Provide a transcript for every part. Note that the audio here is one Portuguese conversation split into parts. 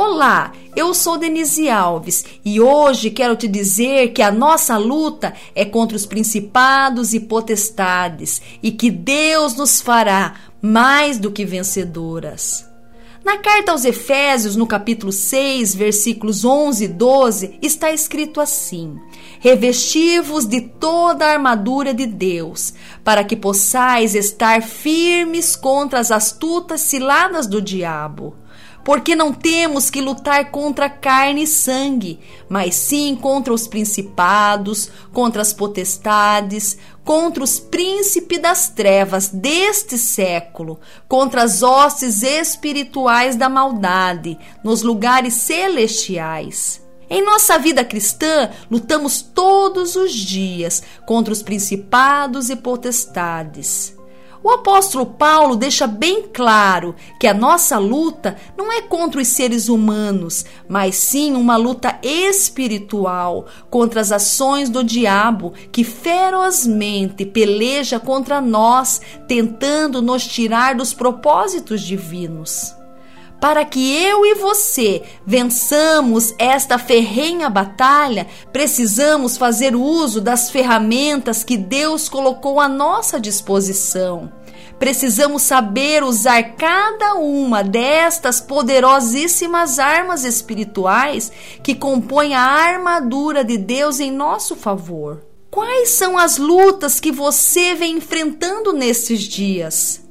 Olá, eu sou Denise Alves e hoje quero te dizer que a nossa luta é contra os principados e potestades e que Deus nos fará mais do que vencedoras. Na carta aos Efésios, no capítulo 6, versículos 11 e 12, está escrito assim: Revesti-vos de toda a armadura de Deus, para que possais estar firmes contra as astutas ciladas do diabo porque não temos que lutar contra carne e sangue, mas sim contra os principados, contra as potestades, contra os príncipes das trevas deste século, contra as hostes espirituais da maldade nos lugares celestiais. Em nossa vida cristã, lutamos todos os dias contra os principados e potestades. O apóstolo Paulo deixa bem claro que a nossa luta não é contra os seres humanos, mas sim uma luta espiritual contra as ações do diabo que ferozmente peleja contra nós, tentando nos tirar dos propósitos divinos. Para que eu e você vençamos esta ferrenha batalha, precisamos fazer uso das ferramentas que Deus colocou à nossa disposição. Precisamos saber usar cada uma destas poderosíssimas armas espirituais que compõem a armadura de Deus em nosso favor. Quais são as lutas que você vem enfrentando nesses dias?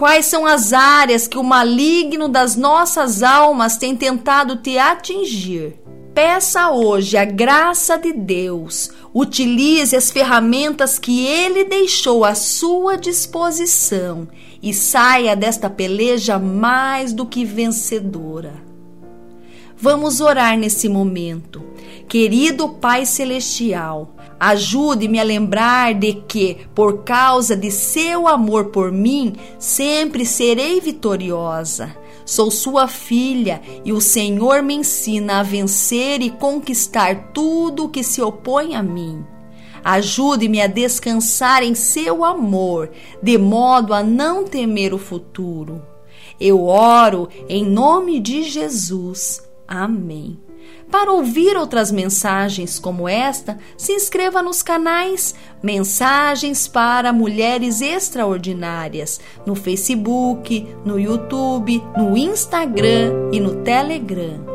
Quais são as áreas que o maligno das nossas almas tem tentado te atingir? Peça hoje a graça de Deus. Utilize as ferramentas que Ele deixou à sua disposição e saia desta peleja mais do que vencedora. Vamos orar nesse momento. Querido Pai Celestial, Ajude-me a lembrar de que, por causa de seu amor por mim, sempre serei vitoriosa. Sou sua filha e o Senhor me ensina a vencer e conquistar tudo o que se opõe a mim. Ajude-me a descansar em seu amor, de modo a não temer o futuro. Eu oro em nome de Jesus. Amém. Para ouvir outras mensagens como esta, se inscreva nos canais Mensagens para Mulheres Extraordinárias no Facebook, no YouTube, no Instagram e no Telegram.